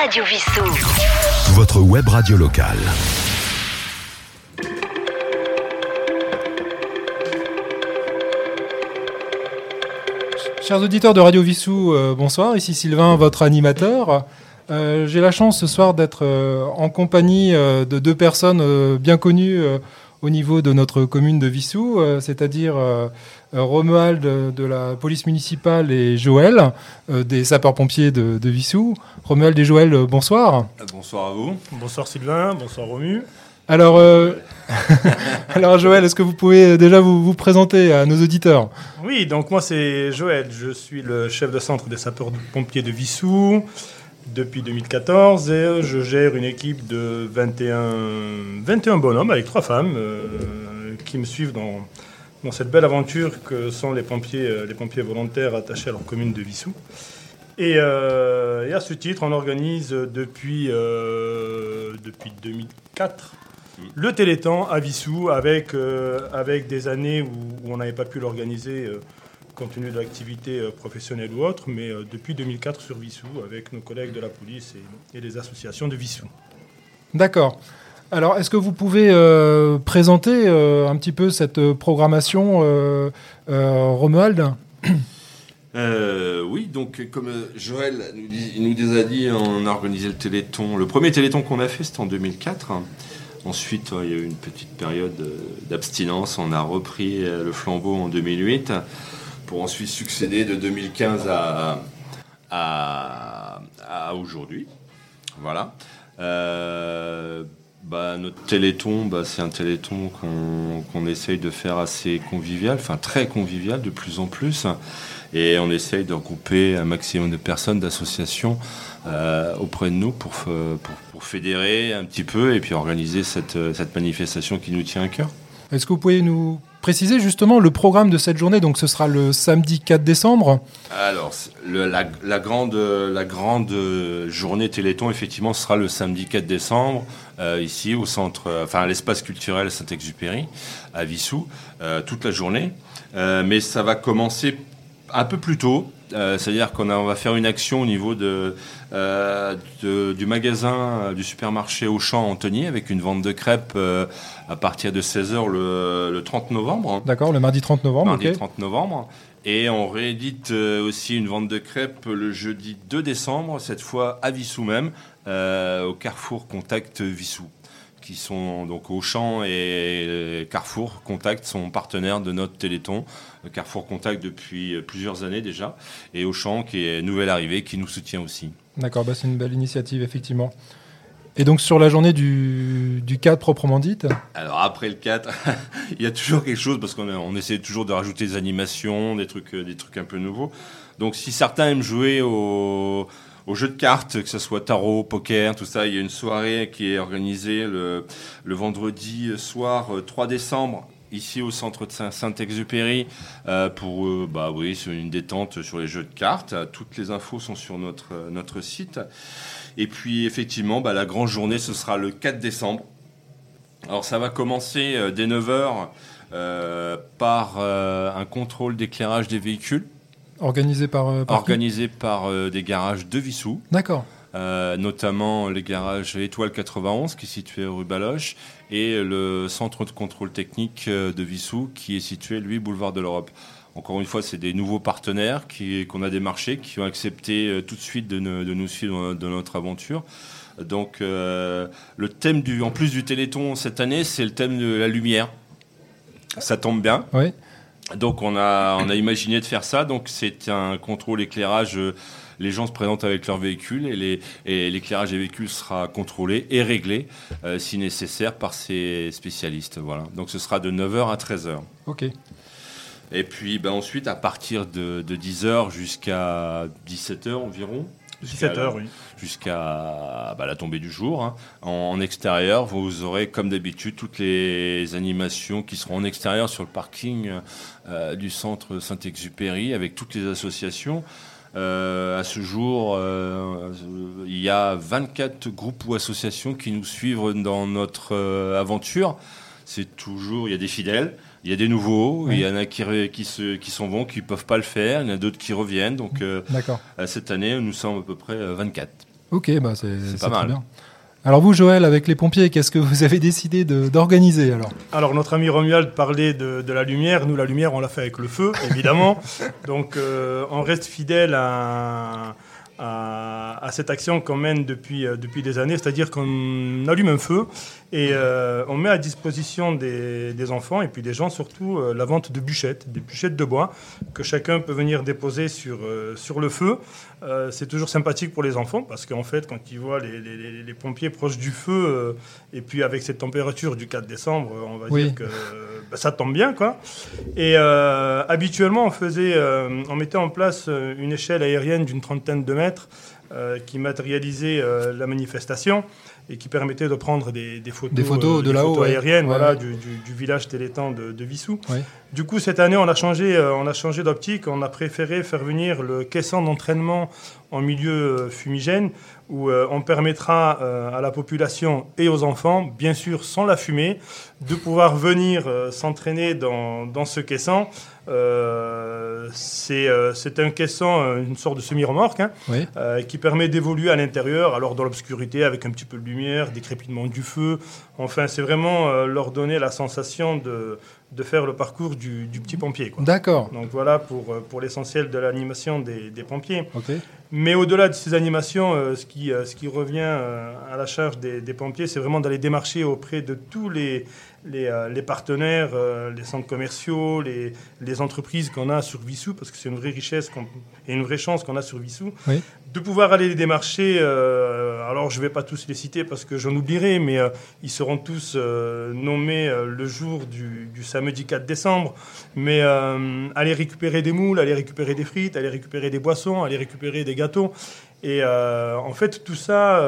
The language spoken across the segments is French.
Radio Vissou. Votre web radio locale. Chers auditeurs de Radio Vissou, euh, bonsoir. Ici Sylvain, votre animateur. Euh, J'ai la chance ce soir d'être euh, en compagnie euh, de deux personnes euh, bien connues euh, au niveau de notre commune de Vissou, euh, c'est-à-dire euh, euh, Romuald de, de la police municipale et Joël euh, des sapeurs-pompiers de, de Vissou. Romuald et Joël, bonsoir. Bonsoir à vous. Bonsoir Sylvain, bonsoir Romu. Alors, euh, alors Joël, est-ce que vous pouvez déjà vous, vous présenter à nos auditeurs? Oui, donc moi c'est Joël, je suis le chef de centre des sapeurs-pompiers de Vissou depuis 2014 et je gère une équipe de 21, 21 bonhommes avec trois femmes euh, qui me suivent dans, dans cette belle aventure que sont les pompiers, euh, les pompiers volontaires attachés à leur commune de Vissou. Et, euh, à ce titre, on organise depuis, euh, depuis 2004 le Téléthon à Vissou avec, euh, avec des années où, on n'avait pas pu l'organiser euh, compte tenu de l'activité euh, professionnelle ou autre, mais euh, depuis 2004 sur Vissou avec nos collègues de la police et, et les associations de Vissou. D'accord. Alors, est-ce que vous pouvez euh, présenter euh, un petit peu cette programmation, euh, euh, Romuald? Euh, oui, donc comme Joël nous, dis- nous a dit, on a organisé le Téléthon. Le premier Téléthon qu'on a fait, c'était en 2004. Ensuite, il y a eu une petite période d'abstinence. On a repris le flambeau en 2008 pour ensuite succéder de 2015 à, aujourd'hui. Voilà. Euh, bah, notre téléthon, bah, c'est un téléthon qu'on essaye de faire assez convivial, enfin très convivial de plus en plus. Et on essaye de regrouper un maximum de personnes, d'associations euh, auprès de nous pour, pour, pour fédérer un petit peu et puis organiser cette, cette manifestation qui nous tient à cœur. Est-ce que vous pouvez nous préciser justement le programme de cette journée? Donc, ce sera le samedi 4 décembre. Alors, la, grande, la grande euh, journée Téléthon, effectivement, sera le samedi 4 décembre, euh, ici au centre, euh, enfin à l'espace culturel Saint-Exupéry, à Vissou, toute la journée. Mais ça va commencer un peu plus tôt. euh, C'est-à-dire qu'on on va faire une action au niveau de, euh, de- du magasin euh, du supermarché Auchan Antony avec une vente de crêpes euh, à partir de 16h le, le 30 novembre. D'accord, le mardi 30 novembre. Mardi ok. 30 novembre. Et on réédite aussi une vente de crêpes le jeudi 2 décembre, cette fois à Vissou même, au Carrefour Contact Vissou, qui sont donc Auchan et Carrefour Contact sont partenaires de notre Téléthon. Carrefour Contact depuis euh, plusieurs années déjà, et Auchan qui est nouvelle arrivée, qui nous soutient aussi. D'accord, bah, c'est une belle initiative, effectivement. Et donc, sur la journée du, du 4 proprement dite, Alors après le 4, il y a toujours quelque chose parce qu'on on essaie toujours de rajouter des animations, des trucs, euh, des trucs un peu nouveaux. Donc si certains aiment jouer au, au jeu de cartes, que ce soit tarot, poker, tout ça, il y a une soirée qui est organisée le, vendredi soir euh, 3 décembre ici au centre de Saint- Saint-Exupéry euh, pour euh, bah une détente sur les jeux de cartes. Toutes les infos sont sur notre euh, site. Et puis effectivement, bah, la grande journée ce sera le 4 décembre. Alors ça va commencer euh, dès 9h par euh, un contrôle d'éclairage des véhicules organisée par, euh, par organisé par euh, des garages de Vissou, D'accord. euh, notamment les garages Étoile 91 qui est situé rue Baloche et le centre de contrôle technique de Vissou qui est situé lui boulevard de l'Europe. Encore une fois, c'est des nouveaux partenaires qui- qu'on a démarchés, qui ont accepté tout de suite de, ne- de nous suivre dans, dans notre aventure. Donc, euh, le thème du, en plus du Téléthon cette année, c'est le thème de la lumière. Ça tombe bien. Oui. Donc on a, on a imaginé de faire ça. Donc c'est un contrôle éclairage. euh, Les gens se présentent avec leur véhicule et les- et l'éclairage des véhicules sera contrôlé et réglé euh, si nécessaire par ces spécialistes. Voilà. Donc ce sera de 9h à 13h. Ok. Et puis ben, ensuite à partir de, de 10h jusqu'à 17h environ. Jusqu'à 17h, la- oui. jusqu'à bah, la tombée du jour. hein. En, en extérieur, vous aurez comme d'habitude toutes les animations qui seront en extérieur sur le parking euh, du centre Saint-Exupéry avec toutes les associations. Euh, à ce jour, euh, il y a 24 groupes ou associations qui nous suivent dans notre euh, aventure. C'est toujours, il y a des fidèles, il y a des nouveaux, Oui. il y en a qui, se, qui s'en vont, qui peuvent pas le faire, il y en a d'autres qui reviennent. Donc euh, D'accord. euh, cette année, nous sommes à peu près euh, 24. Ok, bah c'est pas mal. bien. Alors vous, Joël, avec les pompiers, qu'est-ce que vous avez décidé d'organiser alors? Alors notre ami Romuald parlait de, de la lumière. Nous, la lumière, on l'a fait avec le feu, évidemment. Donc euh, on reste fidèle à, à, à cette action qu'on mène depuis, euh, depuis des années, c'est-à-dire qu'on allume un feu et euh, on met à disposition des, des enfants et puis des gens surtout euh, la vente de bûchettes, des bûchettes de bois que chacun peut venir déposer sur, euh, sur le feu. C'est toujours sympathique pour les enfants parce qu'en fait, quand ils voient les, les- pompiers proches du feu et puis avec cette température du 4 décembre, on va Oui. dire que bah, ça tombe bien, quoi. Et habituellement, on faisait, on mettait en place une échelle aérienne d'une trentaine de mètres euh, qui matérialisait euh, la manifestation et qui permettait de prendre des, des photos, Des photos euh, de là-haut, ouais. aériennes, Ouais, voilà. Du, du- du village télétan de, de Vissou. Ouais. Du coup, cette année, on a changé, on a changé d'optique. On a préféré faire venir le caisson d'entraînement en milieu fumigène, où euh, on permettra euh, à la population et aux enfants, bien sûr sans la fumée, de pouvoir venir euh, s'entraîner dans, dans ce caisson. Euh, c'est euh, c'est un caisson, euh, une sorte de semi-remorque, hein, Oui. euh, qui permet d'évoluer à l'intérieur, alors dans l'obscurité, avec un petit peu de lumière, des crépitements du feu. Enfin, c'est vraiment leur donner la sensation de, de faire le parcours du, du petit pompier. D'accord. Donc voilà pour, euh, pour l'essentiel de l'animation des, des pompiers. Mais au-delà de ces animations, euh, ce, qui, euh, ce qui revient euh, à la charge des, des pompiers, c'est vraiment d'aller démarcher auprès de tous les, les, les partenaires, les centres commerciaux, les, les entreprises qu'on a sur Vissou, parce que c'est une vraie richesse et une vraie chance qu'on a sur Vissou, Oui. de pouvoir aller les démarcher. Alors je ne vais pas tous les citer parce que j'en oublierai, mais euh, ils seront tous euh, nommés euh, le jour du, du samedi 4 décembre. Mais aller récupérer des moules, aller récupérer des frites, aller récupérer des boissons, aller récupérer des gâteaux. Et en fait, tout ça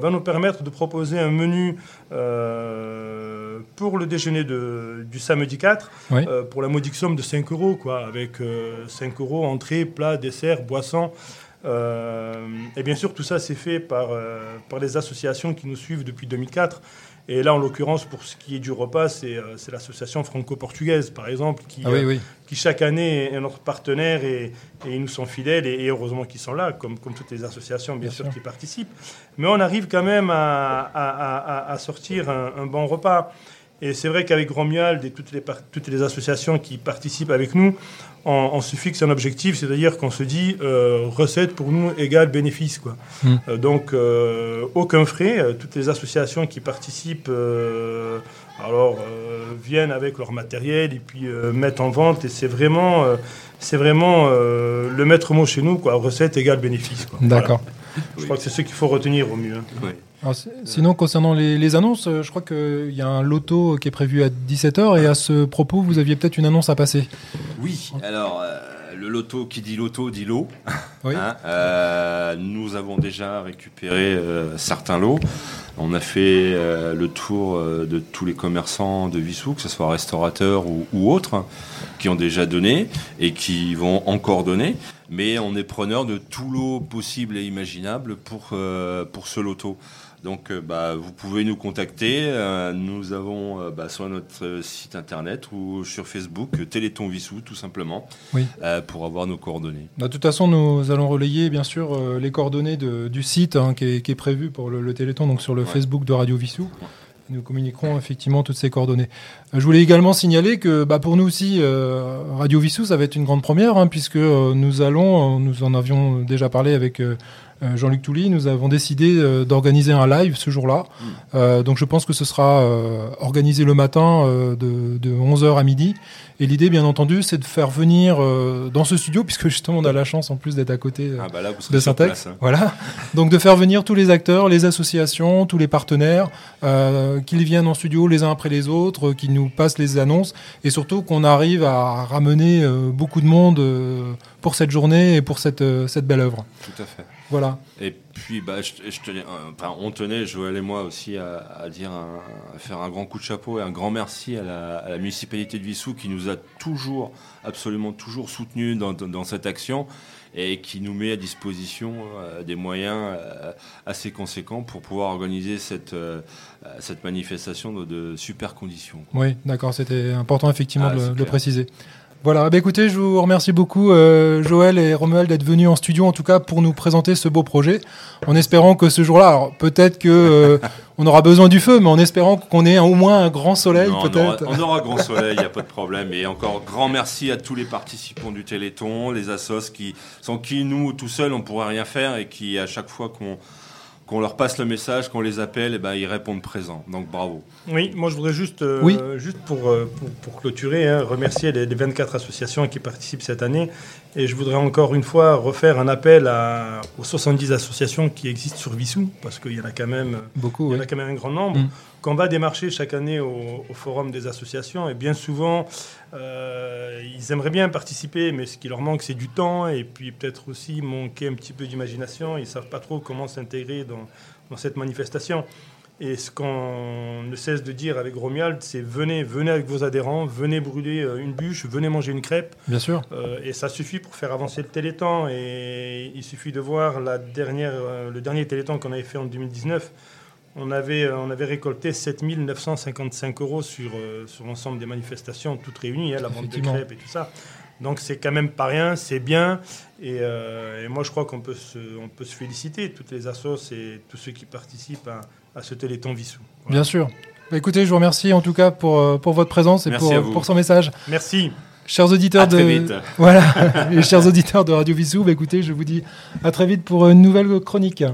va nous permettre de proposer un menu pour le déjeuner de- du samedi 4 Oui. euh, pour la modique somme de 5 euros, quoi, avec euh, 5 euros entrée, plat, dessert, boisson. Euh, et bien sûr, tout ça, c'est fait par, euh, par les associations qui nous suivent depuis 2004. Et là, en l'occurrence, pour ce qui est du repas, c'est euh, l'association franco-portugaise, par exemple, qui, Ah oui, euh, oui. qui chaque année est notre partenaire et, et ils nous sont fidèles et, et heureusement qu'ils sont là, comme, comme toutes les associations bien, Bien sûr, sûr. qui participent. Mais on arrive quand même à, à- à- à- à sortir un, un bon repas. Et c'est vrai qu'avec Romuald et toutes les, toutes les associations qui participent avec nous, on, on se fixe un objectif, c'est-à-dire qu'on se dit euh, recette pour nous égale bénéfice. Quoi. Mm. Euh, donc euh, aucun frais, toutes les associations qui participent euh, alors, euh, viennent avec leur matériel et puis euh, mettent en vente. Et c'est vraiment, euh, c'est vraiment euh, le maître mot chez nous, quoi. recette égale bénéfice. D'accord. Voilà. Je crois que c'est ce qu'il faut retenir au mieux. hein. Oui. Alors, Sinon, concernant les, les annonces, euh, je crois qu'il y a un loto qui est prévu à 17h et à ce propos, vous aviez peut-être une annonce à passer. Oui, alors euh, le loto qui dit loto dit lot. Oui. Hein, euh, nous avons déjà récupéré euh, certains lots. On a fait le tour de tous les commerçants de Vissou, que ce soit restaurateurs ou, ou autres, qui ont déjà donné et qui vont encore donner. Mais on est preneur de tout lot possible et imaginable pour, euh, pour ce loto. Donc, euh, bah, vous pouvez nous contacter. Euh, nous avons euh, bah, sur notre site internet ou sur Facebook Téléthon Vissou, tout simplement, Oui. euh, pour avoir nos coordonnées. De toute façon, nous allons relayer bien sûr euh, les coordonnées de- du site hein, qui, est, qui est prévu pour le, le Téléthon, donc sur le Ouais. Facebook de Radio Vissou. Nous communiquerons effectivement toutes ces coordonnées. Euh, Je voulais également signaler que bah, pour nous aussi, euh, Radio Vissou, ça va être une grande première, hein, puisque euh, nous allons, nous en avions déjà parlé avec Jean-Luc Touly, nous avons décidé euh, d'organiser un live ce jour-là. Euh, donc je pense que ce sera euh, organisé le matin euh, de, de 11h à midi. Et l'idée, bien entendu, c'est de faire venir euh, dans ce studio, puisque justement on a la chance en plus d'être à côté euh, Ah bah là, vous serez de Syntex. place. hein. Voilà. Donc de faire venir tous les acteurs, les associations, tous les partenaires, euh, qu'ils viennent en studio les uns après les autres, euh, qu'ils nous passent les annonces, et surtout qu'on arrive à ramener euh, beaucoup de monde euh, pour cette journée et pour cette, euh, cette belle œuvre. Tout à fait. Voilà. Et puis, bah, je, je tenais, euh, enfin, on tenait, Joël et moi aussi, à, à dire, un- à faire un grand coup de chapeau et un grand merci à la, à la municipalité de Vissou qui nous a toujours, absolument toujours soutenus dans, dans- dans cette action et qui nous met à disposition euh, des moyens euh, assez conséquents pour pouvoir organiser cette, euh, cette manifestation de, de super conditions. Oui, d'accord, c'était important effectivement Ah, de, le- préciser. Voilà, bah écoutez, je vous remercie beaucoup euh, Joël et Romuald d'être venus en studio en tout cas pour nous présenter ce beau projet, en espérant que ce jour-là, alors peut-être que euh, on aura besoin du feu, mais en espérant qu'on ait au moins un grand soleil on, aura, peut-être. on aura grand soleil, il n'y a pas de problème. Et encore grand merci à tous les participants du Téléthon, les assos qui, sans qui nous, tout seuls, on pourrait rien faire et qui, à chaque fois qu'on qu'on leur passe le message, qu'on les appelle, eh ben, ils répondent présents. Donc bravo. Oui, moi je voudrais juste, euh, Oui. juste pour, euh, pour, pour clôturer, hein, remercier les, les 24 associations qui participent cette année. Et je voudrais encore une fois refaire un appel à, aux 70 associations qui existent sur Vissou, parce qu'il y en a quand même, Beaucoup, il y en a quand même un grand nombre. Mm. Qu'on va démarcher chaque année au, au forum des associations, et bien souvent, euh, ils aimeraient bien participer, mais ce qui leur manque, c'est du temps, et puis peut-être aussi manquer un petit peu d'imagination. Ils ne savent pas trop comment s'intégrer dans, dans cette manifestation. Et ce qu'on ne cesse de dire avec Romuald, c'est venez, venez avec vos adhérents, venez brûler euh, une bûche, venez manger une crêpe. Bien sûr. Euh, et ça suffit pour faire avancer le Téléthon. Et il suffit de voir la dernière, le dernier Téléthon qu'on avait fait en 2019. On avait, euh, on avait récolté 7 955 euros sur, euh, sur l'ensemble des manifestations, toutes réunies, hein, la vente de crêpes et tout ça. Donc c'est quand même pas rien, c'est bien. Et, euh, et moi je crois qu'on peut, se, on peut se féliciter, toutes les assos et tous ceux qui participent à, à ce Téléthon Vissou. Voilà. Bien sûr. Bah, écoutez, je vous remercie en tout cas pour, pour votre présence et Merci pour, pour son message. Merci. Chers auditeurs À très de vite. voilà, les chers auditeurs de Radio Vissou, bah, écoutez, je vous dis à très vite pour une nouvelle chronique.